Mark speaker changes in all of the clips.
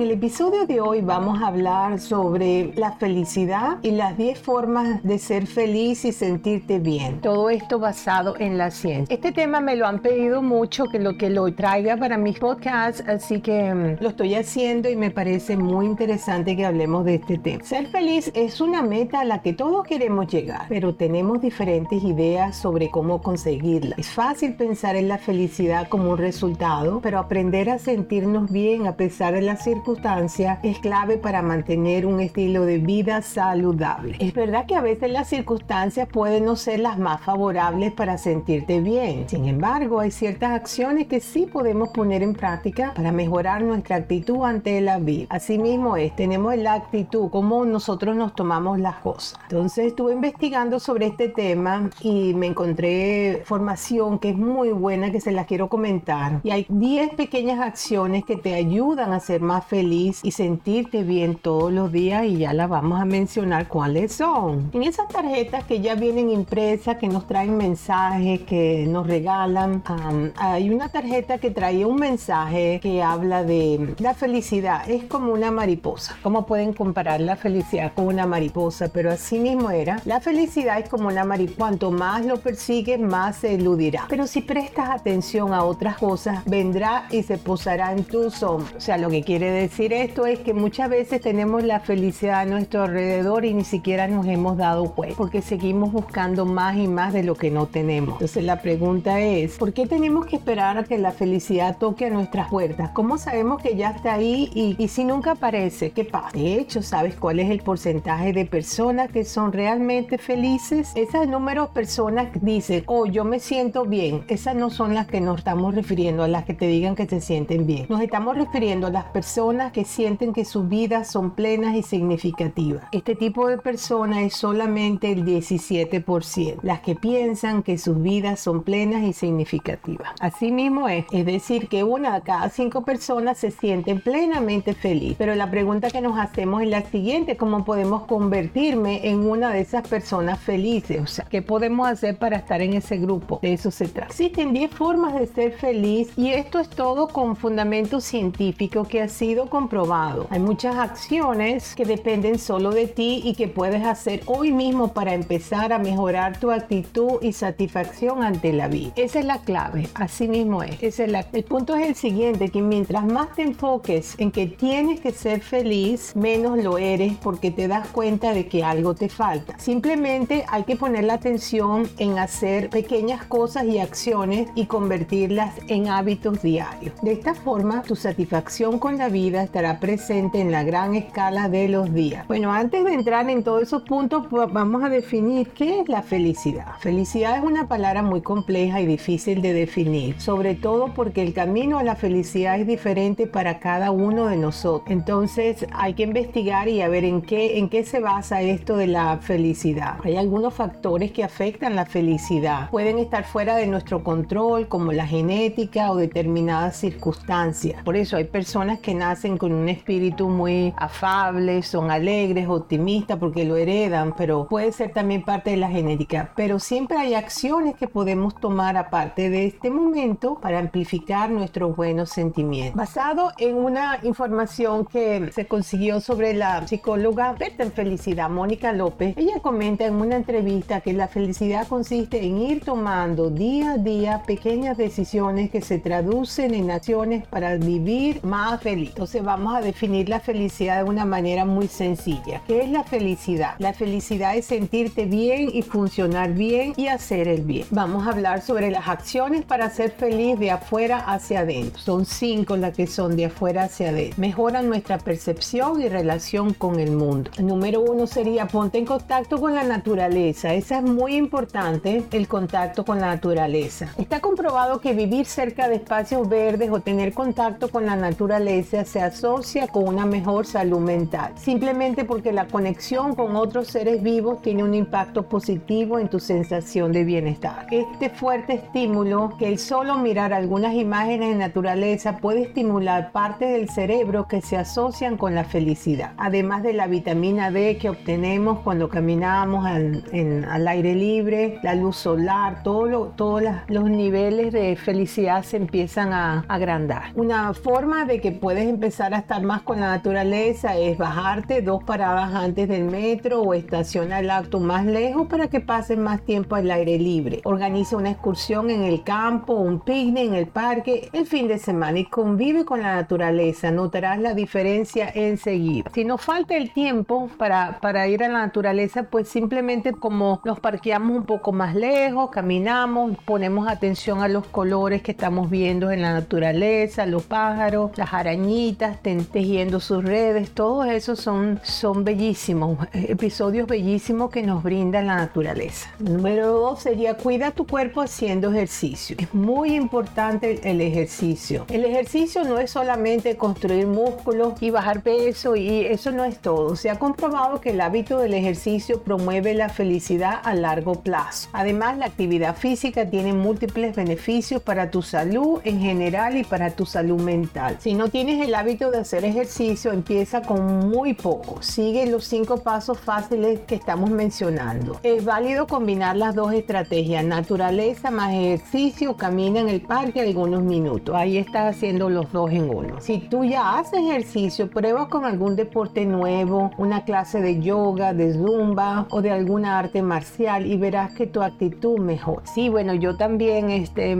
Speaker 1: En el episodio de hoy vamos a hablar sobre la felicidad y las 10 formas de ser feliz y sentirte bien. Todo esto basado en la ciencia. Este tema me lo han pedido mucho que lo que lo traiga para mis podcasts, así que mm, lo estoy haciendo y me parece muy interesante que hablemos de este tema. Ser feliz es una meta a la que todos queremos llegar, pero tenemos diferentes ideas sobre cómo conseguirla. Es fácil pensar en la felicidad como un resultado, pero aprender a sentirnos bien a pesar de las circunstancias circunstancia es clave para mantener un estilo de vida saludable. Es verdad que a veces las circunstancias pueden no ser las más favorables para sentirte bien. Sin embargo, hay ciertas acciones que sí podemos poner en práctica para mejorar nuestra actitud ante la vida. Asimismo es, tenemos la actitud, cómo nosotros nos tomamos las cosas. Entonces estuve investigando sobre este tema y me encontré formación que es muy buena que se las quiero comentar. Y hay 10 pequeñas acciones que te ayudan a ser más feliz y sentirte bien todos los días y ya la vamos a mencionar cuáles son. En esas tarjetas que ya vienen impresas, que nos traen mensajes, que nos regalan, hay una tarjeta que trae un mensaje que habla de la felicidad. Es como una mariposa. ¿Cómo pueden comparar la felicidad con una mariposa? Pero así mismo era. La felicidad es como una mariposa. Cuanto más lo persigues, más se eludirá. Pero si prestas atención a otras cosas, vendrá y se posará en tu sombra. O sea, lo que quiere decir decir esto es que muchas veces tenemos la felicidad a nuestro alrededor y ni siquiera nos hemos dado cuenta, porque seguimos buscando más y más de lo que no tenemos. Entonces la pregunta es, ¿por qué tenemos que esperar a que la felicidad toque a nuestras puertas? ¿Cómo sabemos que ya está ahí y, si nunca aparece? ¿Qué pasa? De hecho, ¿sabes cuál es el porcentaje de personas que son realmente felices? Esas números de personas dicen, oh, yo me siento bien. Esas no son las que nos estamos refiriendo, a las que te digan que se sienten bien. Nos estamos refiriendo a las personas que sienten que sus vidas son plenas y significativas. Este tipo de personas es solamente el 17%, las que piensan que sus vidas son plenas y significativas. Así mismo es, es decir, que una de cada cinco personas se sienten plenamente feliz. Pero la pregunta que nos hacemos es la siguiente, ¿cómo podemos convertirme en una de esas personas felices? O sea, ¿qué podemos hacer para estar en ese grupo? De eso se trata. Existen 10 formas de ser feliz y esto es todo con fundamento científico que ha sido comprobado. Hay muchas acciones que dependen solo de ti y que puedes hacer hoy mismo para empezar a mejorar tu actitud y satisfacción ante la vida. Esa es la clave, así mismo es. es el punto es el siguiente, que mientras más te enfoques en que tienes que ser feliz, menos lo eres porque te das cuenta de que algo te falta. Simplemente hay que poner la atención en hacer pequeñas cosas y acciones y convertirlas en hábitos diarios. De esta forma, tu satisfacción con la vida estará presente en la gran escala de los días. Bueno, antes de entrar en todos esos puntos, vamos a definir qué es la felicidad. Felicidad es una palabra muy compleja y difícil de definir, sobre todo porque el camino a la felicidad es diferente para cada uno de nosotros. Entonces hay que investigar y a ver en qué, en qué se basa esto de la felicidad. Hay algunos factores que afectan la felicidad. Pueden estar fuera de nuestro control, como la genética o determinadas circunstancias. Por eso hay personas que nacen con un espíritu muy afable, son alegres, optimistas porque lo heredan, pero puede ser también parte de la genética. Pero siempre hay acciones que podemos tomar aparte de este momento para amplificar nuestros buenos sentimientos. Basado en una información que se consiguió sobre la psicóloga experta en felicidad, Mónica López, ella comenta en una entrevista que la felicidad consiste en ir tomando día a día pequeñas decisiones que se traducen en acciones para vivir más feliz vamos a definir la felicidad de una manera muy sencilla. ¿Qué es la felicidad? La felicidad es sentirte bien y funcionar bien y hacer el bien. Vamos a hablar sobre las acciones para ser feliz de afuera hacia adentro. Son cinco las que son de afuera hacia adentro. Mejoran nuestra percepción y relación con el mundo. número uno sería ponte en contacto con la naturaleza. Esa es muy importante, el contacto con la naturaleza. Está comprobado que vivir cerca de espacios verdes o tener contacto con la naturaleza se asocia con una mejor salud mental, simplemente porque la conexión con otros seres vivos tiene un impacto positivo en tu sensación de bienestar. Este fuerte estímulo que el solo mirar algunas imágenes de naturaleza puede estimular partes del cerebro que se asocian con la felicidad, además de la vitamina D que obtenemos cuando caminamos al, al aire libre, la luz solar, todo todos los niveles de felicidad se empiezan a agrandar. Una forma de que puedes empezar a estar más con la naturaleza es bajarte dos paradas antes del metro o estacionar el auto más lejos para que pases más tiempo al aire libre. Organiza una excursión en el campo, un picnic en el parque el fin de semana y convive con la naturaleza. Notarás la diferencia enseguida. Si nos falta el tiempo para, para ir a la naturaleza, pues simplemente como nos parqueamos un poco más lejos, caminamos, ponemos atención a los colores que estamos viendo en la naturaleza, los pájaros, las arañitas tejiendo sus redes, todos esos son, son bellísimos, episodios bellísimos que nos brinda la naturaleza. Número dos sería cuida tu cuerpo haciendo ejercicio. Es muy importante el ejercicio. El ejercicio no es solamente construir músculos y bajar peso y eso no es todo. Se ha comprobado que el hábito del ejercicio promueve la felicidad a largo plazo. Además, la actividad física tiene múltiples beneficios para tu salud en general y para tu salud mental. Si no tienes el hábito de hacer ejercicio, empieza con muy poco. Sigue los cinco pasos fáciles que estamos mencionando. Es válido combinar las dos estrategias, naturaleza más ejercicio, camina en el parque algunos minutos. Ahí estás haciendo los dos en uno. Si tú ya haces ejercicio, prueba con algún deporte nuevo, una clase de yoga, de zumba o de alguna arte marcial y verás que tu actitud mejor. Sí, bueno, yo también este,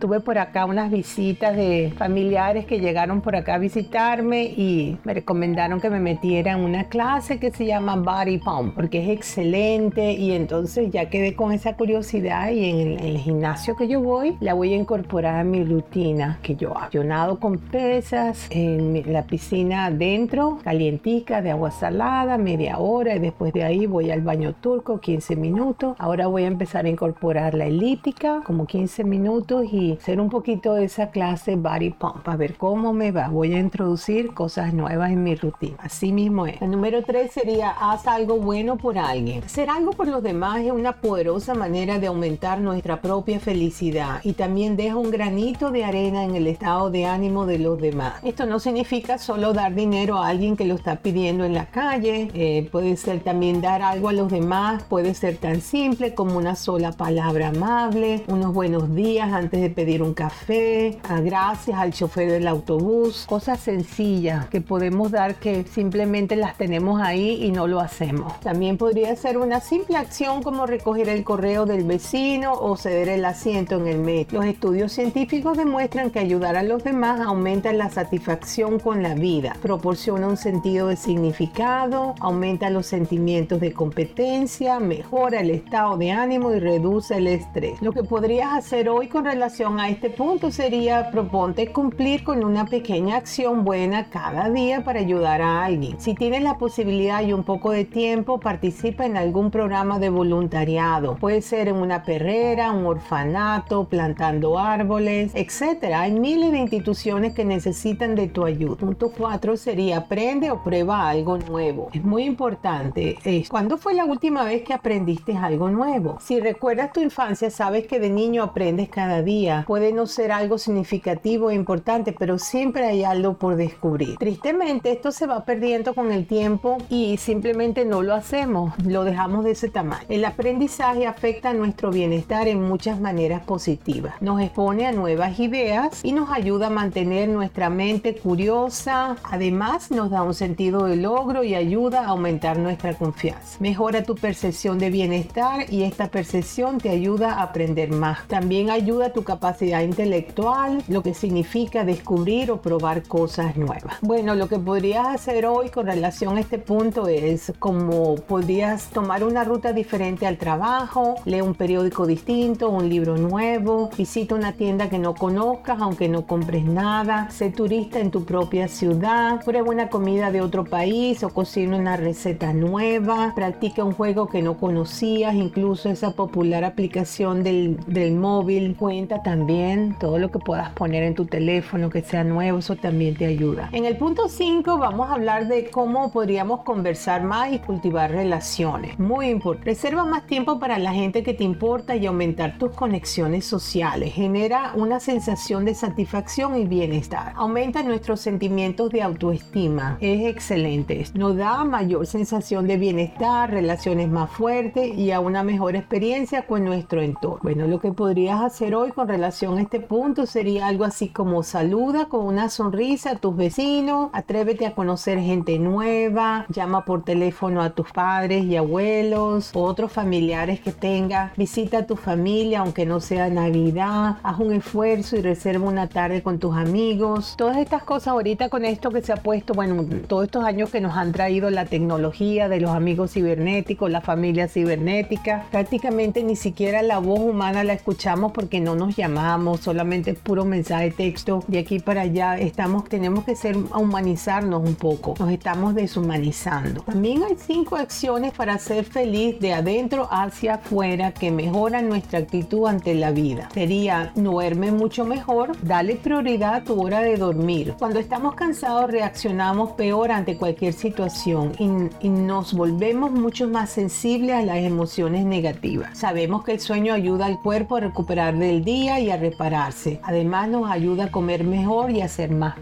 Speaker 1: tuve por acá unas visitas de familiares que llegaron por acá a visitarme y me recomendaron que me metiera en una clase que se llama Body Pump porque es excelente y entonces ya quedé con esa curiosidad y en el, gimnasio que yo voy la voy a incorporar a mi rutina que yo hago. Yo nado con pesas en la piscina adentro, calientica de agua salada, media hora y después de ahí voy al baño turco 15 minutos. Ahora voy a empezar a incorporar la elíptica como 15 minutos y hacer un poquito de esa clase body pump a ver cómo me va. Voy a introducir cosas nuevas en mi rutina. Así mismo es. El número 3 sería haz algo bueno por alguien. Hacer algo por los demás es una poderosa manera de aumentar nuestra propia felicidad y también deja un granito de arena en el estado de ánimo de los demás. Esto no significa solo dar dinero a alguien que lo está pidiendo en la calle, eh, puede ser también dar algo a los demás, puede ser tan simple como una sola palabra amable, unos buenos días antes de pedir un café, gracias al chofer del autobús, cosas sencillas que podemos dar que simplemente las tenemos ahí y no lo hacemos. También podría ser una simple acción como recoger el correo del vecino o ceder el asiento en el metro. Los estudios científicos demuestran que ayudar a los demás aumenta la satisfacción con la vida, proporciona un sentido de significado, aumenta los sentimientos de competencia, mejora el estado de ánimo y reduce el estrés. Lo que podrías hacer hoy con relación a este punto sería proponte cumplir con una pequeña acción buena cada día para ayudar a alguien. Si tienes la posibilidad y un poco de tiempo, participa en algún programa de voluntariado. Puede ser en una perrera, un orfanato, plantando árboles, etc. Hay miles de instituciones que necesitan de tu ayuda. Punto 4 sería aprende o prueba algo nuevo. Es muy importante. ¿Cuándo fue la última vez que aprendiste algo nuevo? Si recuerdas tu infancia, sabes que de niño aprendes cada día. Puede no ser algo significativo e importante, pero siempre hay algo por descubrir. Tristemente, esto se va perdiendo con el tiempo y simplemente no lo hacemos, lo dejamos de ese tamaño. El aprendizaje afecta nuestro bienestar en muchas maneras positivas. Nos expone a nuevas ideas y nos ayuda a mantener nuestra mente curiosa. Además, nos da un sentido de logro y ayuda a aumentar nuestra confianza. Mejora tu percepción de bienestar y esta percepción te ayuda a aprender más. También ayuda tu capacidad intelectual, lo que significa descubrir o probar cosas nuevas. Bueno, lo que podrías hacer hoy con relación a este punto es como podrías tomar una ruta diferente al trabajo, lee un periódico distinto, un libro nuevo, visita una tienda que no conozcas aunque no compres nada, sé turista en tu propia ciudad, prueba una comida de otro país o cocina una receta nueva, practica un juego que no conocías, incluso esa popular aplicación del, móvil cuenta también todo lo que puedas poner en tu teléfono que sea nuevo, eso también te ayuda. En el punto 5 vamos a hablar de cómo podríamos conversar más y cultivar relaciones. Muy importante. Reserva más tiempo para la gente que te importa y aumentar tus conexiones sociales. Genera una sensación de satisfacción y bienestar. Aumenta nuestros sentimientos de autoestima. Es excelente. Nos da mayor sensación de bienestar, relaciones más fuertes y a una mejor experiencia con nuestro entorno. Bueno, lo que podrías hacer hoy con relación a este punto sería algo así como saluda con una sonrisa a tus vecinos, atrévete a conocer gente nueva, llama por teléfono a tus padres y abuelos o otros familiares que tengas, visita a tu familia aunque no sea Navidad, haz un esfuerzo y reserva una tarde con tus amigos. Todas estas cosas ahorita con esto que se ha puesto, bueno, todos estos años que nos han traído la tecnología de los amigos cibernéticos, la familia cibernética, prácticamente ni siquiera la voz humana la escuchamos porque no nos llamamos, solamente puro mensaje de texto de aquí para allá. Estamos, tenemos que ser humanizarnos un poco, nos estamos deshumanizando. También hay cinco acciones para ser feliz de adentro hacia afuera que mejoran nuestra actitud ante la vida. Sería duerme mucho mejor, dale prioridad a tu hora de dormir. Cuando estamos cansados reaccionamos peor ante cualquier situación y, y nos volvemos mucho más sensibles a las emociones negativas. Sabemos que el sueño ayuda al cuerpo a recuperar del día y a repararse. Además nos ayuda a comer mejor y a ser más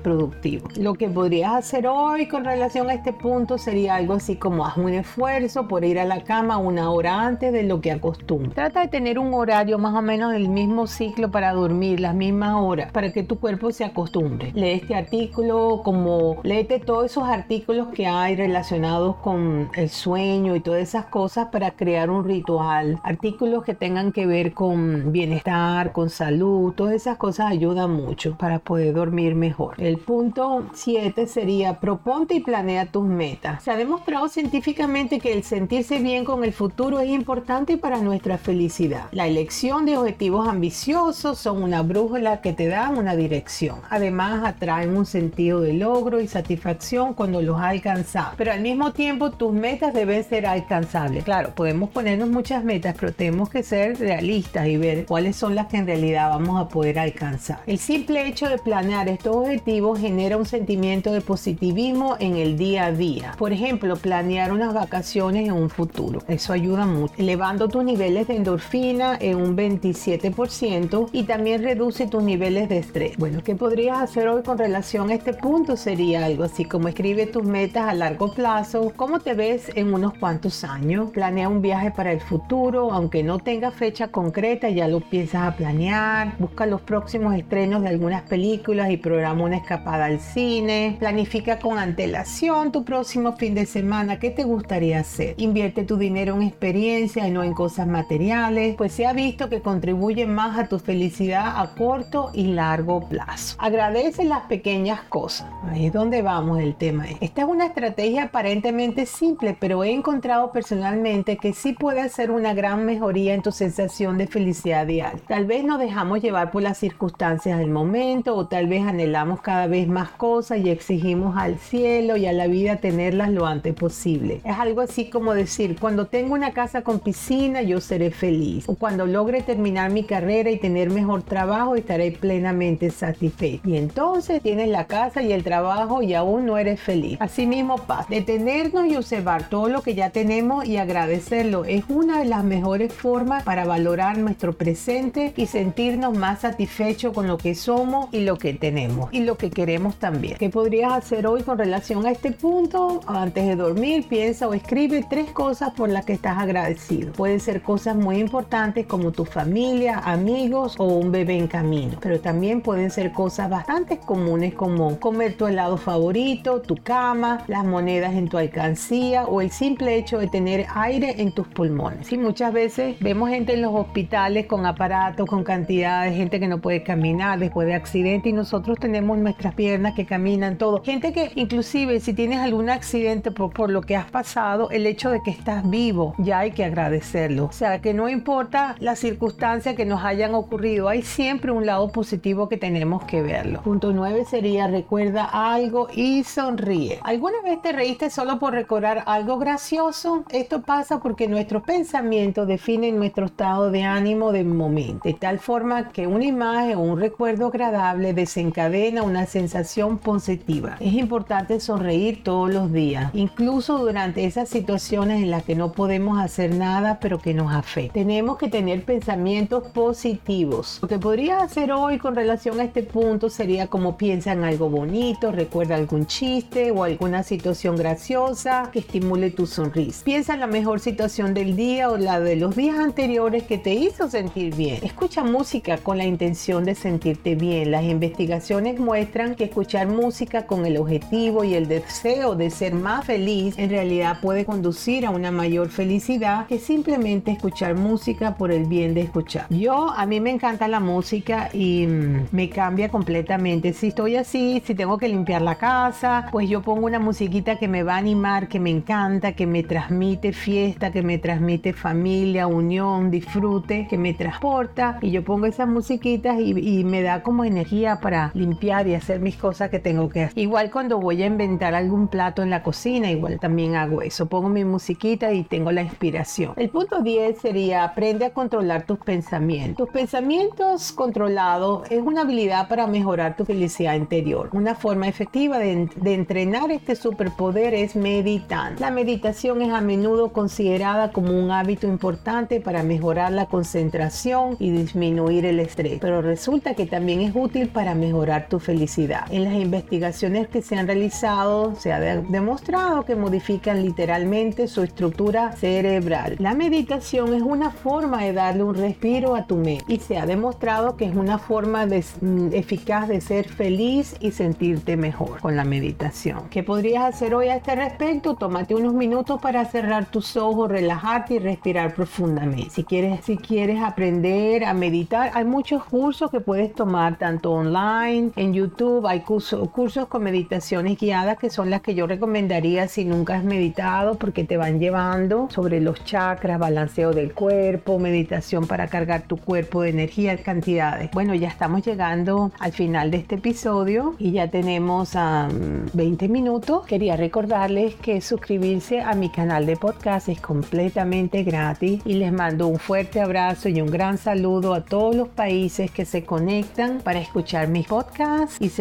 Speaker 1: Lo que podrías hacer hoy con relación a este punto sería algo así como haz un esfuerzo por ir a la cama una hora antes de lo que acostumbras. Trata de tener un horario más o menos del mismo ciclo para dormir, las mismas horas, para que tu cuerpo se acostumbre. Lee este artículo como léete todos esos artículos que hay relacionados con el sueño y todas esas cosas para crear un ritual. Artículos que tengan que ver con bienestar, con salud, todas esas cosas ayudan mucho para poder dormir mejor. Punto 7 sería proponte y planea tus metas. Se ha demostrado científicamente que el sentirse bien con el futuro es importante para nuestra felicidad. La elección de objetivos ambiciosos son una brújula que te dan una dirección. Además atraen un sentido de logro y satisfacción cuando los has alcanzado. Pero al mismo tiempo tus metas deben ser alcanzables. Claro, podemos ponernos muchas metas, pero tenemos que ser realistas y ver cuáles son las que en realidad vamos a poder alcanzar. El simple hecho de planear estos objetivos genera un sentimiento de positivismo en el día a día. Por ejemplo, planear unas vacaciones en un futuro. Eso ayuda mucho, elevando tus niveles de endorfina en un 27% y también reduce tus niveles de estrés. Bueno, ¿qué podrías hacer hoy con relación a este punto? Sería algo así como escribe tus metas a largo plazo, cómo te ves en unos cuantos años, planea un viaje para el futuro, aunque no tenga fecha concreta, ya lo piensas a planear, busca los próximos estrenos de algunas películas y programa una escapada al cine, planifica con antelación tu próximo fin de semana, ¿qué te gustaría hacer? Invierte tu dinero en experiencia y no en cosas materiales, pues se ha visto que contribuye más a tu felicidad a corto y largo plazo. Agradece las pequeñas cosas, ahí es donde vamos el tema. Esta es una estrategia aparentemente simple, pero he encontrado personalmente que sí puede hacer una gran mejoría en tu sensación de felicidad diaria. Tal vez nos dejamos llevar por las circunstancias del momento o tal vez anhelamos cada vez más cosas y exigimos al cielo y a la vida tenerlas lo antes posible. Es algo así como decir, cuando tengo una casa con piscina yo seré feliz o cuando logre terminar mi carrera y tener mejor trabajo estaré plenamente satisfecho. Y entonces tienes la casa y el trabajo y aún no eres feliz. Asimismo paz. Detenernos y observar todo lo que ya tenemos y agradecerlo es una de las mejores formas para valorar nuestro presente y sentirnos más satisfechos con lo que somos y lo que tenemos y lo que queremos también. ¿Qué podrías hacer hoy con relación a este punto? Antes de dormir, piensa o escribe tres cosas por las que estás agradecido. Pueden ser cosas muy importantes como tu familia, amigos o un bebé en camino, pero también pueden ser cosas bastante comunes como comer tu helado favorito, tu cama, las monedas en tu alcancía o el simple hecho de tener aire en tus pulmones. Sí, muchas veces vemos gente en los hospitales con aparatos, con cantidad de gente que no puede caminar después de accidente y nosotros tenemos nuestras piernas que caminan todo. Gente que inclusive si tienes algún accidente por, por lo que has pasado, el hecho de que estás vivo, ya hay que agradecerlo. O sea, que no importa las circunstancias que nos hayan ocurrido, hay siempre un lado positivo que tenemos que verlo. Punto 9 sería recuerda algo y sonríe. ¿Alguna vez te reíste solo por recordar algo gracioso? Esto pasa porque nuestros pensamientos definen nuestro estado de ánimo de momento, de tal forma que una imagen o un recuerdo agradable desencadena una sensación sensación positiva. Es importante sonreír todos los días, incluso durante esas situaciones en las que no podemos hacer nada pero que nos afectan. Tenemos que tener pensamientos positivos. Lo que podrías hacer hoy con relación a este punto sería como piensa en algo bonito, recuerda algún chiste o alguna situación graciosa que estimule tu sonrisa. Piensa en la mejor situación del día o la de los días anteriores que te hizo sentir bien. Escucha música con la intención de sentirte bien. Las investigaciones muestran que escuchar música con el objetivo y el deseo de ser más feliz en realidad puede conducir a una mayor felicidad que simplemente escuchar música por el bien de escuchar. Yo, a mí me encanta la música y mm, me cambia completamente. Si estoy así, si tengo que limpiar la casa, pues yo pongo una musiquita que me va a animar, que me encanta, que me transmite fiesta, que me transmite familia, unión, disfrute, que me transporta y yo pongo esas musiquitas y, me da como energía para limpiar y hacer mis cosas que tengo que hacer. Igual cuando voy a inventar algún plato en la cocina, igual también hago eso. Pongo mi musiquita y tengo la inspiración. El punto 10 sería aprende a controlar tus pensamientos. Tus pensamientos controlados es una habilidad para mejorar tu felicidad interior. Una forma efectiva de, entrenar este superpoder es meditar. La meditación es a menudo considerada como un hábito importante para mejorar la concentración y disminuir el estrés, pero resulta que también es útil para mejorar tu felicidad. En las investigaciones que se han realizado se ha demostrado que modifican literalmente su estructura cerebral. La meditación es una forma de darle un respiro a tu mente y se ha demostrado que es una forma mm, eficaz de ser feliz y sentirte mejor con la meditación. ¿Qué podrías hacer hoy a este respecto? Tómate unos minutos para cerrar tus ojos, relajarte y respirar profundamente. Si quieres, si quieres aprender a meditar, hay muchos cursos que puedes tomar tanto online, en YouTube, hay cursos, cursos con meditaciones guiadas que son las que yo recomendaría si nunca has meditado porque te van llevando sobre los chakras, balanceo del cuerpo, meditación para cargar tu cuerpo de energía, cantidades. Bueno, ya estamos llegando al final de este episodio y ya tenemos 20 minutos. Quería recordarles que suscribirse a mi canal de podcast es completamente gratis y les mando un fuerte abrazo y un gran saludo a todos los países que se conectan para escuchar mis podcasts y